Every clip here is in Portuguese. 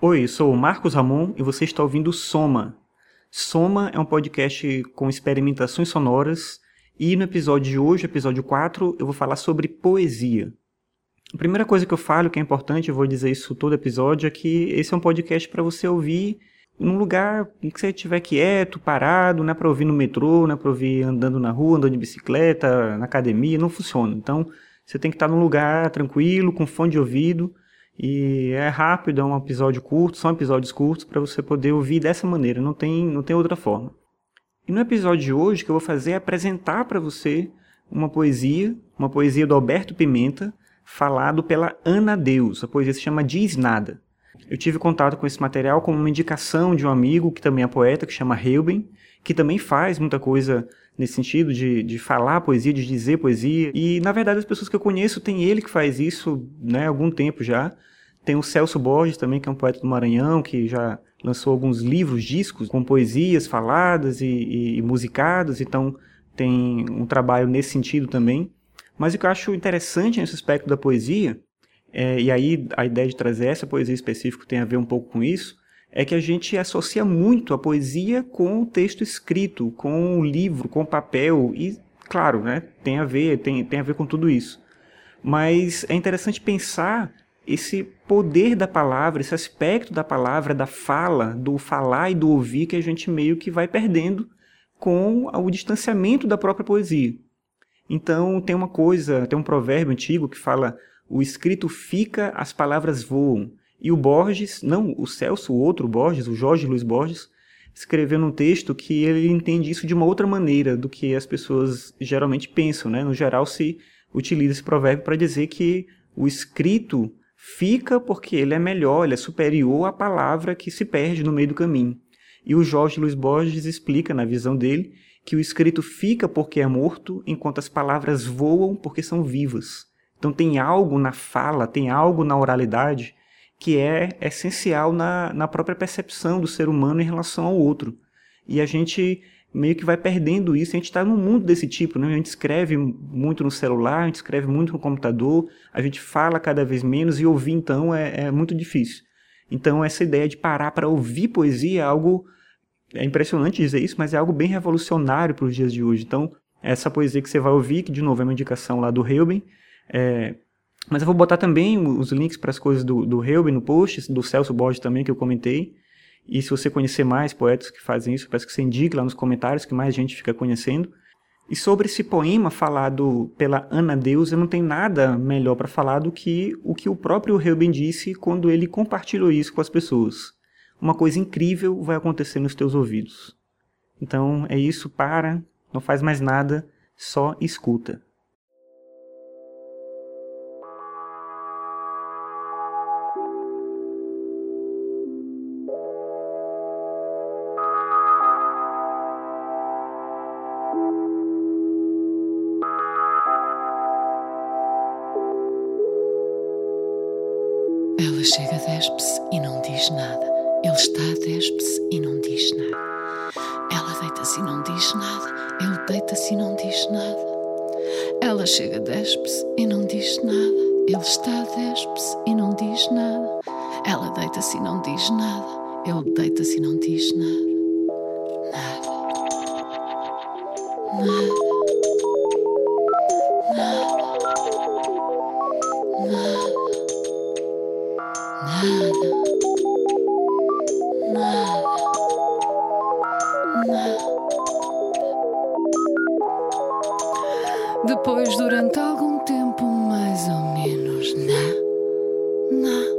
Oi, sou o Marcos Ramon e você está ouvindo Soma. Soma é um podcast com experimentações sonoras e no episódio de hoje, episódio 4, eu vou falar sobre poesia. A primeira coisa que eu falo, que é importante, eu vou dizer isso todo episódio, é que esse é um podcast para você ouvir num lugar em que você estiver quieto, parado, não é para ouvir no metrô, não é para ouvir andando na rua, andando de bicicleta, na academia, não funciona. Então, você tem que estar num lugar tranquilo, com fone de ouvido, e é rápido, é um episódio curto, são episódios curtos para você poder ouvir dessa maneira, não tem, não tem outra forma. E no episódio de hoje, o que eu vou fazer é apresentar para você uma poesia, uma poesia do Alberto Pimenta, falado pela Ana Deus. A poesia se chama Diz Nada. Eu tive contato com esse material como uma indicação de um amigo que também é poeta, que chama Reuben, que também faz muita coisa nesse sentido de, de falar poesia, de dizer poesia. E, na verdade, as pessoas que eu conheço, tem ele que faz isso né, há algum tempo já. Tem o Celso Borges também, que é um poeta do Maranhão, que já lançou alguns livros, discos com poesias faladas e, e, e musicadas, então tem um trabalho nesse sentido também. Mas o que eu acho interessante nesse aspecto da poesia, é, e aí a ideia de trazer essa poesia específica tem a ver um pouco com isso, é que a gente associa muito a poesia com o texto escrito, com o livro, com o papel, e claro, né, tem a ver, tem, tem a ver com tudo isso. Mas é interessante pensar esse poder da palavra, esse aspecto da palavra, da fala, do falar e do ouvir que a gente meio que vai perdendo com o distanciamento da própria poesia. Então tem uma coisa, tem um provérbio antigo que fala: o escrito fica, as palavras voam. E o Borges, não o Celso, o outro Borges, o Jorge Luiz Borges, escreveu num texto que ele entende isso de uma outra maneira do que as pessoas geralmente pensam. Né? No geral, se utiliza esse provérbio para dizer que o escrito fica porque ele é melhor, ele é superior à palavra que se perde no meio do caminho. E o Jorge Luiz Borges explica, na visão dele, que o escrito fica porque é morto, enquanto as palavras voam porque são vivas. Então tem algo na fala, tem algo na oralidade que é essencial na, na própria percepção do ser humano em relação ao outro. E a gente meio que vai perdendo isso. A gente está num mundo desse tipo, né? A gente escreve muito no celular, a gente escreve muito no computador, a gente fala cada vez menos e ouvir então é, é muito difícil. Então essa ideia de parar para ouvir poesia é algo é impressionante dizer isso, mas é algo bem revolucionário para os dias de hoje. Então essa poesia que você vai ouvir, que de novo é uma indicação lá do Reuben, é, mas eu vou botar também os links para as coisas do, do no post, do Celso Borges também, que eu comentei. E se você conhecer mais poetas que fazem isso, peço que você indique lá nos comentários, que mais gente fica conhecendo. E sobre esse poema falado pela Ana Deus, eu não tenho nada melhor para falar do que o que o próprio Reuben disse quando ele compartilhou isso com as pessoas. Uma coisa incrível vai acontecer nos teus ouvidos. Então é isso, para, não faz mais nada, só escuta. Despe-se e não diz nada. Ele está, despe-se e não diz nada. Ela deita-se e não diz nada. Ele deita-se e não diz nada. Ela chega, despe-se e não diz nada. Ele está, despe-se e não diz nada. Ela deita-se e não diz nada. Ele deita-se e não diz nada. Nada. Nada. Durante algum tempo, mais ou menos, não, não.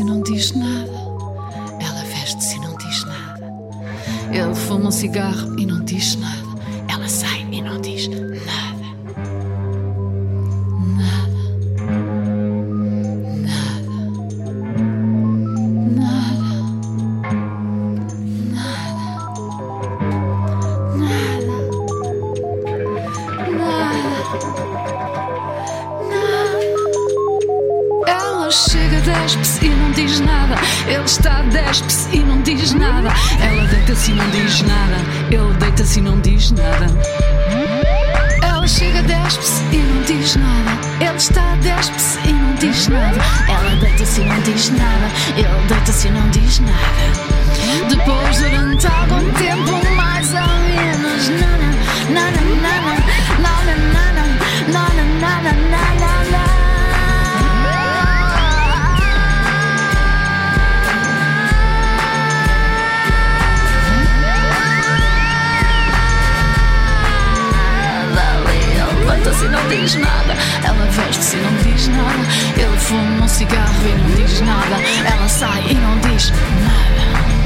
E não diz nada. Ela veste-se e não diz nada. Ele fuma um cigarro e não diz nada. Ela chega, despe-se e não diz nada. Ele está, despe-se e não diz nada. Ela deita-se e não diz nada. Ele deita-se e não diz nada. Ela chega, despe-se e não diz nada. Ele está, despe-se e não diz nada. Ela deita-se e não diz nada. Ele deita-se e não diz nada. Depois, durante algum tempo, mais ou menos, nana, nana, nana, nana, nana, nana, nana, nana, diz nada. Ela veste-se e não diz nada. Ele fuma um cigarro e não diz nada. Ela sai e não diz nada.